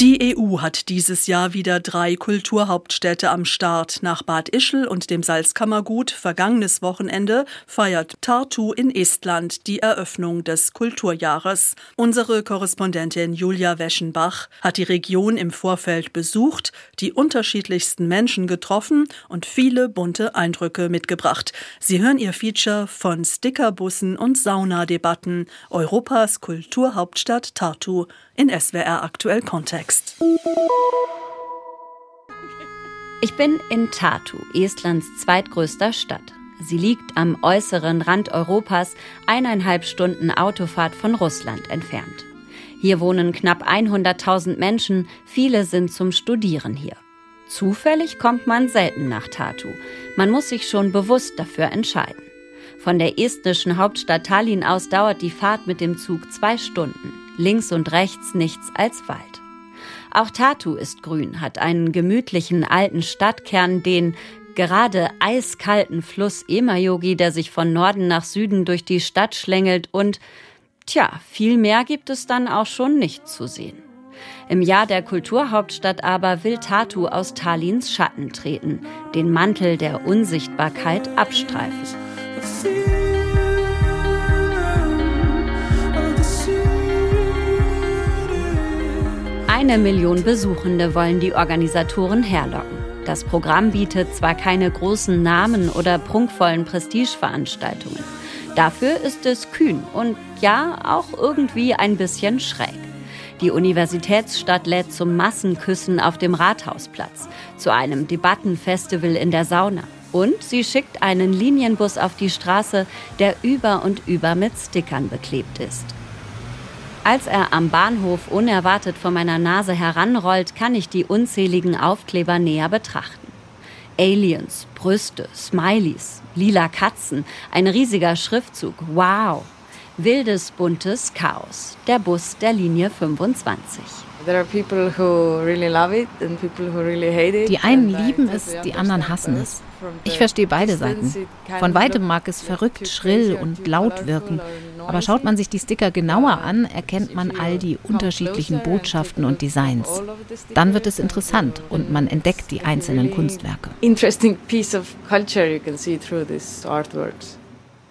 Die EU hat dieses Jahr wieder drei Kulturhauptstädte am Start. Nach Bad Ischl und dem Salzkammergut vergangenes Wochenende feiert Tartu in Estland die Eröffnung des Kulturjahres. Unsere Korrespondentin Julia Weschenbach hat die Region im Vorfeld besucht, die unterschiedlichsten Menschen getroffen und viele bunte Eindrücke mitgebracht. Sie hören ihr Feature von Stickerbussen und Saunadebatten Europas Kulturhauptstadt Tartu in SWR aktuell Kontext. Ich bin in Tartu, Estlands zweitgrößter Stadt. Sie liegt am äußeren Rand Europas, eineinhalb Stunden Autofahrt von Russland entfernt. Hier wohnen knapp 100.000 Menschen, viele sind zum Studieren hier. Zufällig kommt man selten nach Tartu. Man muss sich schon bewusst dafür entscheiden. Von der estnischen Hauptstadt Tallinn aus dauert die Fahrt mit dem Zug zwei Stunden links und rechts nichts als Wald. Auch Tatu ist grün, hat einen gemütlichen alten Stadtkern, den gerade eiskalten Fluss Emajogi, der sich von Norden nach Süden durch die Stadt schlängelt und, tja, viel mehr gibt es dann auch schon nicht zu sehen. Im Jahr der Kulturhauptstadt aber will Tatu aus Tallinns Schatten treten, den Mantel der Unsichtbarkeit abstreifen. Eine Million Besuchende wollen die Organisatoren herlocken. Das Programm bietet zwar keine großen Namen oder prunkvollen Prestigeveranstaltungen. Dafür ist es kühn und ja, auch irgendwie ein bisschen schräg. Die Universitätsstadt lädt zum Massenküssen auf dem Rathausplatz, zu einem Debattenfestival in der Sauna. Und sie schickt einen Linienbus auf die Straße, der über und über mit Stickern beklebt ist. Als er am Bahnhof unerwartet vor meiner Nase heranrollt, kann ich die unzähligen Aufkleber näher betrachten. Aliens, Brüste, Smileys, lila Katzen, ein riesiger Schriftzug. Wow! Wildes, buntes Chaos. Der Bus der Linie 25. Die einen lieben es, die anderen hassen es. Ich verstehe beide Seiten. Von weitem mag es verrückt, schrill und laut wirken, aber schaut man sich die Sticker genauer an, erkennt man all die unterschiedlichen Botschaften und Designs. Dann wird es interessant und man entdeckt die einzelnen Kunstwerke.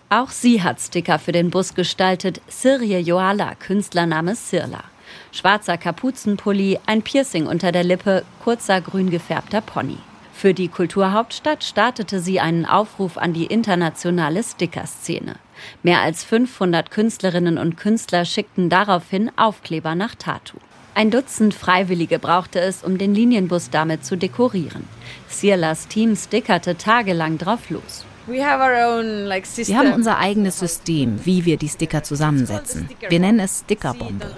Auch sie hat Sticker für den Bus gestaltet, Sirje Joala, Künstlername Sirla. Schwarzer Kapuzenpulli, ein Piercing unter der Lippe, kurzer grün gefärbter Pony. Für die Kulturhauptstadt startete sie einen Aufruf an die internationale Stickerszene. Mehr als 500 Künstlerinnen und Künstler schickten daraufhin Aufkleber nach Tatu. Ein Dutzend Freiwillige brauchte es, um den Linienbus damit zu dekorieren. Sierlas Team stickerte tagelang drauf los. Wir haben unser eigenes System, wie wir die Sticker zusammensetzen. Wir nennen es Stickerbombe.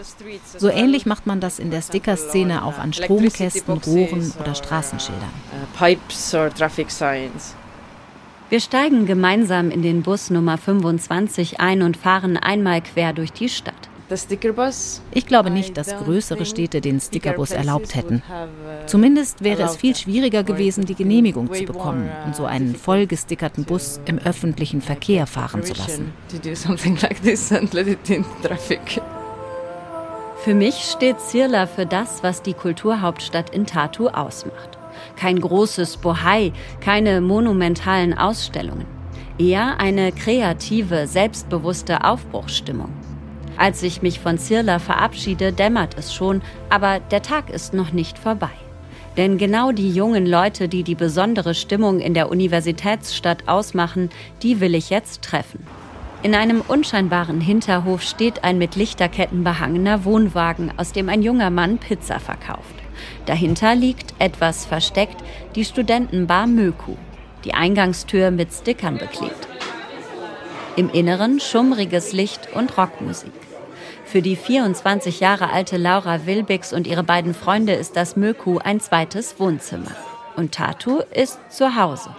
So ähnlich macht man das in der Stickerszene auch an Stromkästen, Rohren oder Straßenschildern. Uh, wir steigen gemeinsam in den Bus Nummer 25 ein und fahren einmal quer durch die Stadt. Ich glaube nicht, dass größere Städte den Stickerbus erlaubt hätten. Zumindest wäre es viel schwieriger gewesen, die Genehmigung zu bekommen und so einen vollgestickerten Bus im öffentlichen Verkehr fahren zu lassen. Für mich steht Sirla für das, was die Kulturhauptstadt in Tartu ausmacht. Kein großes Bohai, keine monumentalen Ausstellungen. Eher eine kreative, selbstbewusste Aufbruchsstimmung. Als ich mich von Zirla verabschiede, dämmert es schon, aber der Tag ist noch nicht vorbei. Denn genau die jungen Leute, die die besondere Stimmung in der Universitätsstadt ausmachen, die will ich jetzt treffen. In einem unscheinbaren Hinterhof steht ein mit Lichterketten behangener Wohnwagen, aus dem ein junger Mann Pizza verkauft. Dahinter liegt, etwas versteckt, die Studentenbar Möku, die Eingangstür mit Stickern beklebt. Im Inneren schummriges Licht und Rockmusik. Für die 24 Jahre alte Laura Wilbix und ihre beiden Freunde ist das Möku ein zweites Wohnzimmer. Und Tartu ist zu Hause.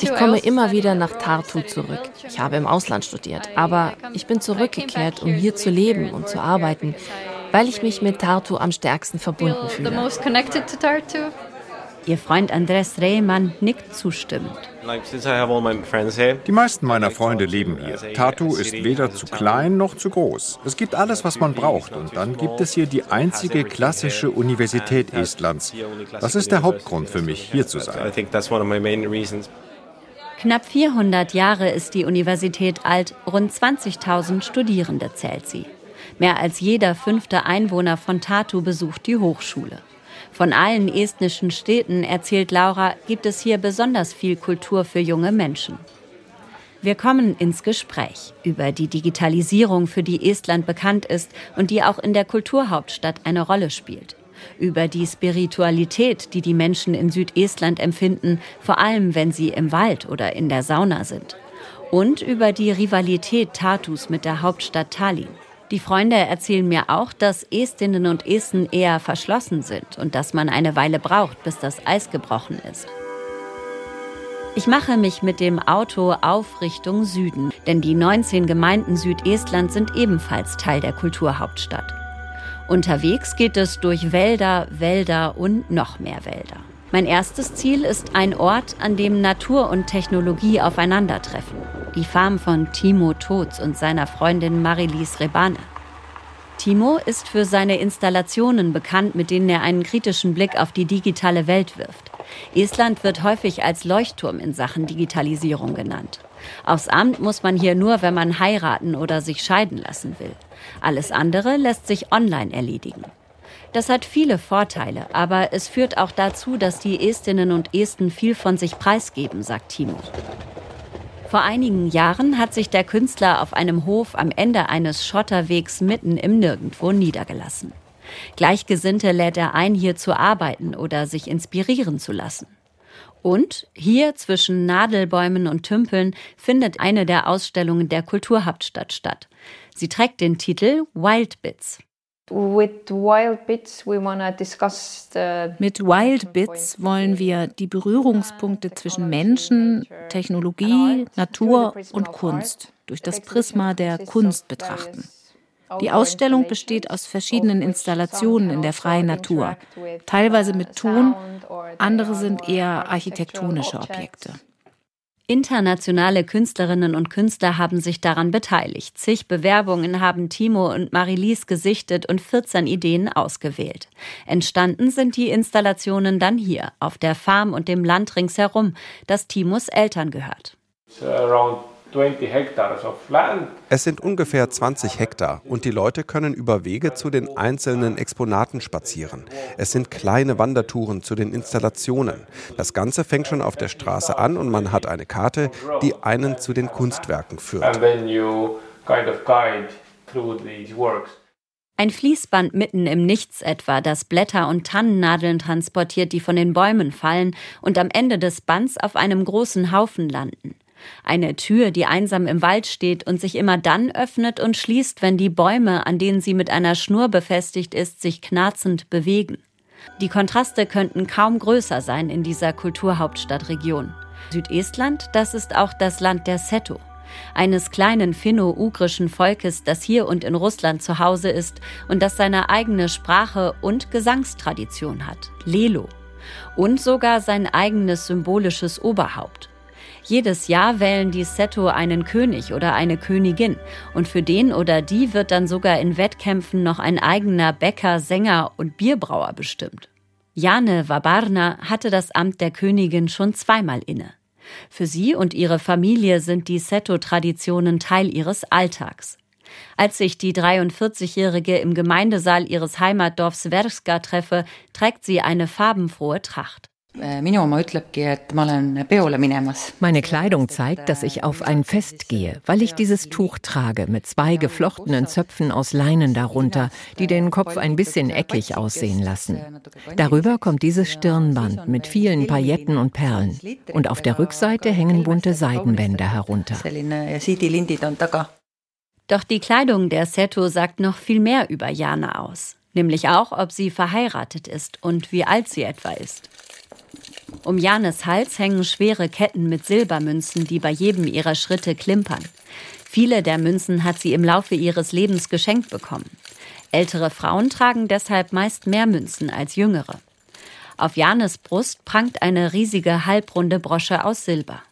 Ich komme immer wieder nach Tartu zurück. Ich habe im Ausland studiert, aber ich bin zurückgekehrt, um hier zu leben und zu arbeiten, weil ich mich mit Tartu am stärksten verbunden fühle. Ihr Freund Andres Rehmann nickt zustimmend. Die meisten meiner Freunde leben hier. Tartu ist weder zu klein noch zu groß. Es gibt alles, was man braucht. Und dann gibt es hier die einzige klassische Universität Estlands. Das ist der Hauptgrund für mich, hier zu sein. Knapp 400 Jahre ist die Universität alt, rund 20.000 Studierende zählt sie. Mehr als jeder fünfte Einwohner von Tartu besucht die Hochschule. Von allen estnischen Städten, erzählt Laura, gibt es hier besonders viel Kultur für junge Menschen. Wir kommen ins Gespräch über die Digitalisierung, für die Estland bekannt ist und die auch in der Kulturhauptstadt eine Rolle spielt. Über die Spiritualität, die die Menschen in Südestland empfinden, vor allem wenn sie im Wald oder in der Sauna sind. Und über die Rivalität Tartus mit der Hauptstadt Tallinn. Die Freunde erzählen mir auch, dass Estinnen und Esten eher verschlossen sind und dass man eine Weile braucht, bis das Eis gebrochen ist. Ich mache mich mit dem Auto auf Richtung Süden, denn die 19 Gemeinden Südestlands sind ebenfalls Teil der Kulturhauptstadt. Unterwegs geht es durch Wälder, Wälder und noch mehr Wälder. Mein erstes Ziel ist ein Ort, an dem Natur und Technologie aufeinandertreffen. Die Farm von Timo Totz und seiner Freundin Marilise Rebane. Timo ist für seine Installationen bekannt, mit denen er einen kritischen Blick auf die digitale Welt wirft. Estland wird häufig als Leuchtturm in Sachen Digitalisierung genannt. Aufs Amt muss man hier nur, wenn man heiraten oder sich scheiden lassen will. Alles andere lässt sich online erledigen. Das hat viele Vorteile, aber es führt auch dazu, dass die Estinnen und Esten viel von sich preisgeben, sagt Timo. Vor einigen Jahren hat sich der Künstler auf einem Hof am Ende eines Schotterwegs mitten im Nirgendwo niedergelassen. Gleichgesinnte lädt er ein, hier zu arbeiten oder sich inspirieren zu lassen. Und hier zwischen Nadelbäumen und Tümpeln findet eine der Ausstellungen der Kulturhauptstadt statt. Sie trägt den Titel Wild Bits. Mit Wild Bits wollen wir die Berührungspunkte zwischen Menschen, Technologie, Natur und Kunst durch das Prisma der Kunst betrachten. Die Ausstellung besteht aus verschiedenen Installationen in der freien Natur, teilweise mit Ton, andere sind eher architektonische Objekte. Internationale Künstlerinnen und Künstler haben sich daran beteiligt. Zig Bewerbungen haben Timo und Marilise gesichtet und 14 Ideen ausgewählt. Entstanden sind die Installationen dann hier, auf der Farm und dem Land ringsherum, das Timos Eltern gehört. Es sind ungefähr 20 Hektar und die Leute können über Wege zu den einzelnen Exponaten spazieren. Es sind kleine Wandertouren zu den Installationen. Das Ganze fängt schon auf der Straße an und man hat eine Karte, die einen zu den Kunstwerken führt. Ein Fließband mitten im Nichts etwa, das Blätter und Tannennadeln transportiert, die von den Bäumen fallen und am Ende des Bands auf einem großen Haufen landen. Eine Tür, die einsam im Wald steht und sich immer dann öffnet und schließt, wenn die Bäume, an denen sie mit einer Schnur befestigt ist, sich knarzend bewegen. Die Kontraste könnten kaum größer sein in dieser Kulturhauptstadtregion. Südestland, das ist auch das Land der Seto, eines kleinen finno-ugrischen Volkes, das hier und in Russland zu Hause ist und das seine eigene Sprache und Gesangstradition hat, Lelo, und sogar sein eigenes symbolisches Oberhaupt. Jedes Jahr wählen die Seto einen König oder eine Königin und für den oder die wird dann sogar in Wettkämpfen noch ein eigener Bäcker, Sänger und Bierbrauer bestimmt. Jane Wabarna hatte das Amt der Königin schon zweimal inne. Für sie und ihre Familie sind die Seto-Traditionen Teil ihres Alltags. Als ich die 43-Jährige im Gemeindesaal ihres Heimatdorfs Verska treffe, trägt sie eine farbenfrohe Tracht. Äh, Meine Kleidung zeigt, dass ich auf ein Fest gehe, weil ich dieses Tuch trage mit zwei geflochtenen Zöpfen aus Leinen darunter, die den Kopf ein bisschen eckig aussehen lassen. Darüber kommt dieses Stirnband mit vielen Pailletten und Perlen. Und auf der Rückseite hängen bunte Seidenbänder herunter. Doch die Kleidung der Seto sagt noch viel mehr über Jana aus. Nämlich auch, ob sie verheiratet ist und wie alt sie etwa ist. Um Janes Hals hängen schwere Ketten mit Silbermünzen, die bei jedem ihrer Schritte klimpern. Viele der Münzen hat sie im Laufe ihres Lebens geschenkt bekommen. Ältere Frauen tragen deshalb meist mehr Münzen als jüngere. Auf Janes Brust prangt eine riesige halbrunde Brosche aus Silber.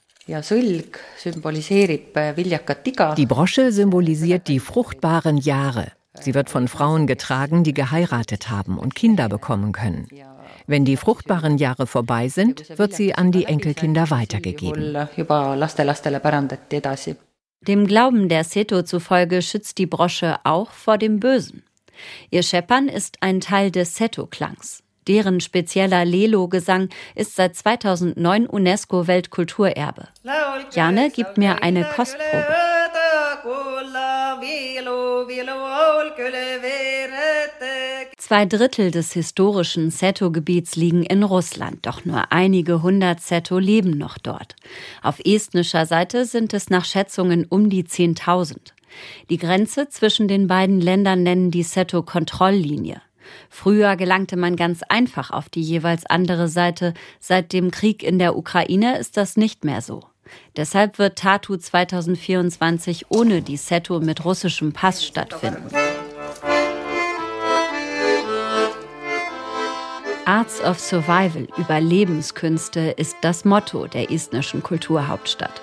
Äh, die Brosche symbolisiert die fruchtbaren Jahre. Sie wird von Frauen getragen, die geheiratet haben und Kinder bekommen können. Wenn die fruchtbaren Jahre vorbei sind, wird sie an die Enkelkinder weitergegeben. Dem Glauben der Seto zufolge schützt die Brosche auch vor dem Bösen. Ihr Scheppern ist ein Teil des Seto-Klangs. Deren spezieller Lelo-Gesang ist seit 2009 UNESCO-Weltkulturerbe. Jane gibt mir eine Kostprobe. Zwei Drittel des historischen Seto-Gebiets liegen in Russland, doch nur einige hundert Seto leben noch dort. Auf estnischer Seite sind es nach Schätzungen um die 10.000. Die Grenze zwischen den beiden Ländern nennen die Seto-Kontrolllinie. Früher gelangte man ganz einfach auf die jeweils andere Seite. Seit dem Krieg in der Ukraine ist das nicht mehr so. Deshalb wird Tatu 2024 ohne die Seto mit russischem Pass stattfinden. Arts of Survival, Überlebenskünste, ist das Motto der estnischen Kulturhauptstadt.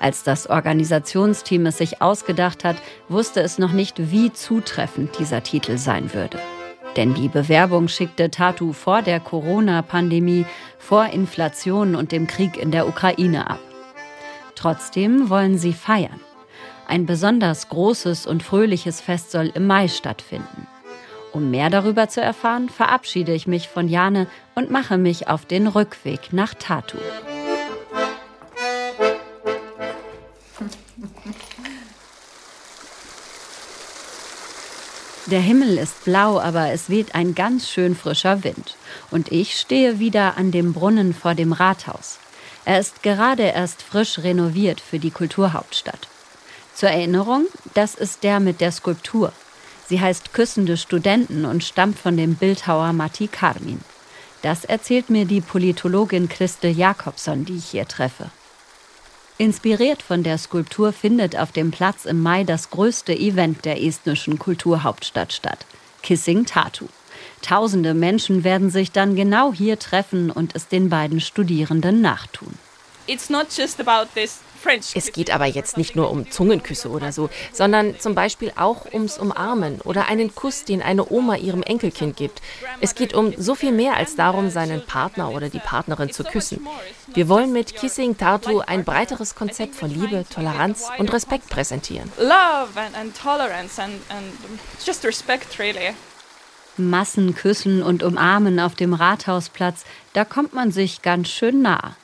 Als das Organisationsteam es sich ausgedacht hat, wusste es noch nicht, wie zutreffend dieser Titel sein würde. Denn die Bewerbung schickte Tatu vor der Corona-Pandemie, vor Inflation und dem Krieg in der Ukraine ab. Trotzdem wollen sie feiern. Ein besonders großes und fröhliches Fest soll im Mai stattfinden. Um mehr darüber zu erfahren, verabschiede ich mich von Jane und mache mich auf den Rückweg nach Tatu. Der Himmel ist blau, aber es weht ein ganz schön frischer Wind. Und ich stehe wieder an dem Brunnen vor dem Rathaus. Er ist gerade erst frisch renoviert für die Kulturhauptstadt. Zur Erinnerung, das ist der mit der Skulptur. Sie heißt Küssende Studenten und stammt von dem Bildhauer Matti Karmin. Das erzählt mir die Politologin Christel Jakobson, die ich hier treffe. Inspiriert von der Skulptur findet auf dem Platz im Mai das größte Event der estnischen Kulturhauptstadt statt, Kissing Tatu. Tausende Menschen werden sich dann genau hier treffen und es den beiden Studierenden nachtun. It's not just about this es geht aber jetzt nicht nur um Zungenküsse oder so, sondern zum Beispiel auch ums Umarmen oder einen Kuss, den eine Oma ihrem Enkelkind gibt. Es geht um so viel mehr als darum, seinen Partner oder die Partnerin zu küssen. Wir wollen mit Kissing Tartu ein breiteres Konzept von Liebe, Toleranz und Respekt präsentieren. Love and, tolerance and, and just respect really. Massen küssen und umarmen auf dem Rathausplatz, da kommt man sich ganz schön nah.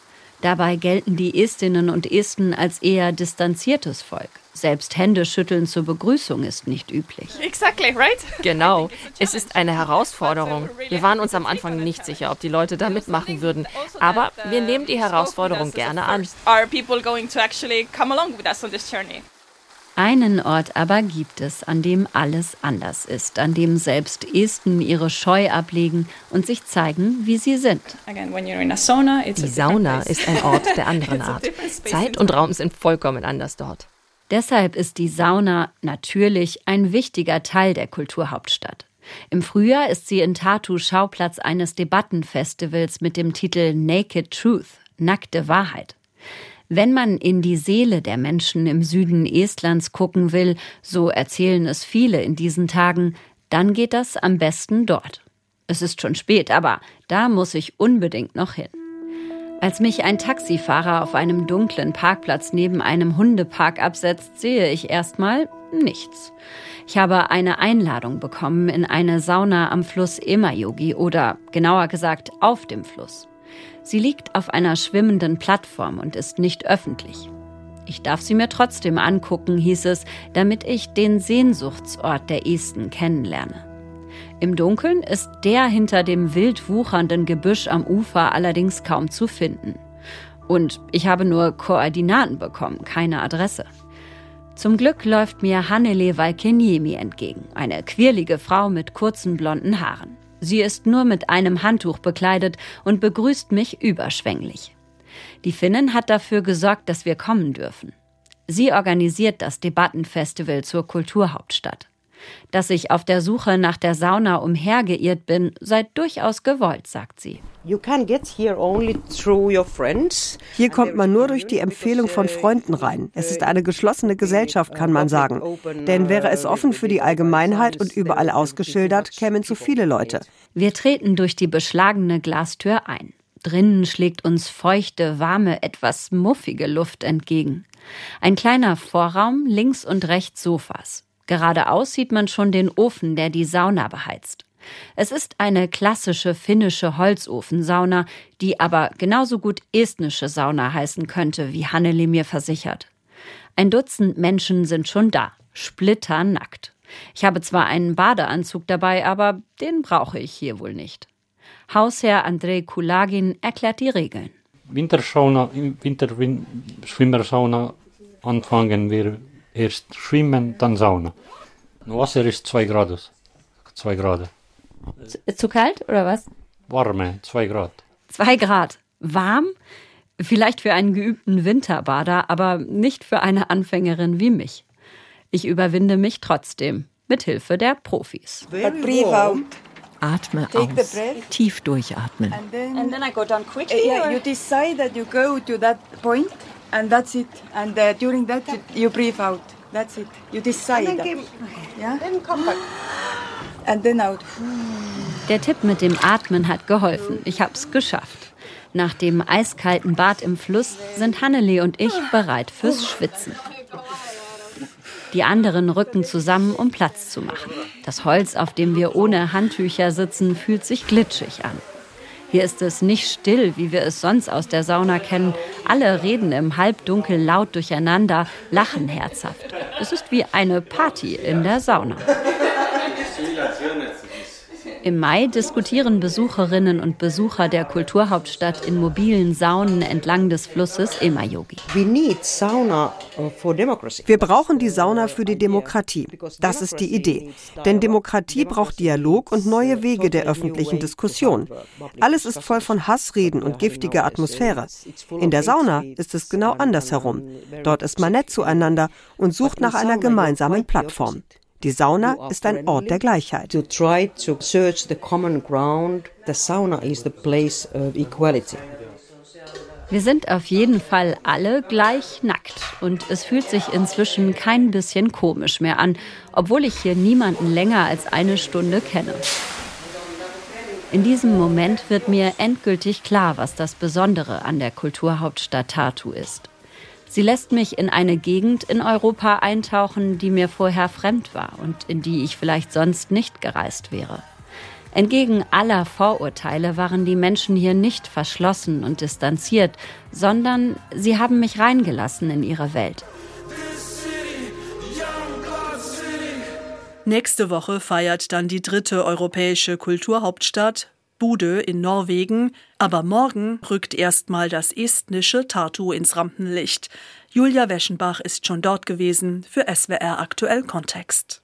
Dabei gelten die Estinnen und Esten als eher distanziertes Volk. Selbst Händeschütteln zur Begrüßung ist nicht üblich. Exactly, right? Genau. Es ist eine Herausforderung. Wir waren uns am Anfang nicht sicher, ob die Leute da mitmachen würden. Aber wir nehmen die Herausforderung gerne an. Are people going to actually come along with us on this journey? Einen Ort aber gibt es, an dem alles anders ist, an dem selbst Esten ihre Scheu ablegen und sich zeigen, wie sie sind. Die Sauna ist ein Ort der anderen Art. Zeit und Raum sind vollkommen anders dort. Deshalb ist die Sauna natürlich ein wichtiger Teil der Kulturhauptstadt. Im Frühjahr ist sie in Tartu Schauplatz eines Debattenfestivals mit dem Titel Naked Truth, nackte Wahrheit. Wenn man in die Seele der Menschen im Süden Estlands gucken will, so erzählen es viele in diesen Tagen, dann geht das am besten dort. Es ist schon spät, aber da muss ich unbedingt noch hin. Als mich ein Taxifahrer auf einem dunklen Parkplatz neben einem Hundepark absetzt, sehe ich erstmal nichts. Ich habe eine Einladung bekommen in eine Sauna am Fluss Emajogi oder genauer gesagt auf dem Fluss. Sie liegt auf einer schwimmenden Plattform und ist nicht öffentlich. Ich darf sie mir trotzdem angucken, hieß es, damit ich den Sehnsuchtsort der Esten kennenlerne. Im Dunkeln ist der hinter dem wild wuchernden Gebüsch am Ufer allerdings kaum zu finden. Und ich habe nur Koordinaten bekommen, keine Adresse. Zum Glück läuft mir Hannele Valkeniemi entgegen, eine quirlige Frau mit kurzen blonden Haaren. Sie ist nur mit einem Handtuch bekleidet und begrüßt mich überschwänglich. Die Finnin hat dafür gesorgt, dass wir kommen dürfen. Sie organisiert das Debattenfestival zur Kulturhauptstadt. Dass ich auf der Suche nach der Sauna umhergeirrt bin, sei durchaus gewollt, sagt sie. Hier kommt man nur durch die Empfehlung von Freunden rein. Es ist eine geschlossene Gesellschaft, kann man sagen. Denn wäre es offen für die Allgemeinheit und überall ausgeschildert, kämen zu viele Leute. Wir treten durch die beschlagene Glastür ein. Drinnen schlägt uns feuchte, warme, etwas muffige Luft entgegen. Ein kleiner Vorraum, links und rechts Sofas. Geradeaus sieht man schon den Ofen, der die Sauna beheizt. Es ist eine klassische finnische Holzofensauna, die aber genauso gut estnische Sauna heißen könnte, wie Hanneli mir versichert. Ein Dutzend Menschen sind schon da, splitternackt. Ich habe zwar einen Badeanzug dabei, aber den brauche ich hier wohl nicht. Hausherr Andrei Kulagin erklärt die Regeln. Wintersauna, im Winterschwimmersauna anfangen wir erst schwimmen, dann Sauna. Wasser ist 2 Grad. 2 Grad. Zu, zu kalt oder was? Warme, 2 Grad. 2 Grad. Warm? Vielleicht für einen geübten Winterbader, aber nicht für eine Anfängerin wie mich. Ich überwinde mich trotzdem, mit Hilfe der Profis. Atme aus. Tief durchatmen. And then, and then I go down quickly. Uh, yeah, you decide that you go to that point and that's it. And uh, during that you, you breathe out. That's it. You decide. And then, give, yeah? then come back. And then out. Der Tipp mit dem Atmen hat geholfen. Ich hab's geschafft. Nach dem eiskalten Bad im Fluss sind Hanneli und ich bereit fürs Schwitzen. Die anderen rücken zusammen, um Platz zu machen. Das Holz, auf dem wir ohne Handtücher sitzen, fühlt sich glitschig an. Hier ist es nicht still, wie wir es sonst aus der Sauna kennen. Alle reden im Halbdunkel laut durcheinander, lachen herzhaft. Es ist wie eine Party in der Sauna. Im Mai diskutieren Besucherinnen und Besucher der Kulturhauptstadt in mobilen Saunen entlang des Flusses Emajogi. Uh, Wir brauchen die Sauna für die Demokratie. Das ist die Idee. Denn Demokratie braucht Dialog und neue Wege der öffentlichen Diskussion. Alles ist voll von Hassreden und giftiger Atmosphäre. In der Sauna ist es genau andersherum. Dort ist man nett zueinander und sucht nach einer gemeinsamen Plattform. Die Sauna ist ein Ort der Gleichheit. To try to search the common ground, the sauna is the place of equality. Wir sind auf jeden Fall alle gleich nackt und es fühlt sich inzwischen kein bisschen komisch mehr an, obwohl ich hier niemanden länger als eine Stunde kenne. In diesem Moment wird mir endgültig klar, was das Besondere an der Kulturhauptstadt Tartu ist. Sie lässt mich in eine Gegend in Europa eintauchen, die mir vorher fremd war und in die ich vielleicht sonst nicht gereist wäre. Entgegen aller Vorurteile waren die Menschen hier nicht verschlossen und distanziert, sondern sie haben mich reingelassen in ihre Welt. Nächste Woche feiert dann die dritte europäische Kulturhauptstadt Bude in Norwegen, aber morgen rückt erstmal das estnische Tartu ins Rampenlicht. Julia Weschenbach ist schon dort gewesen für SWR aktuell Kontext.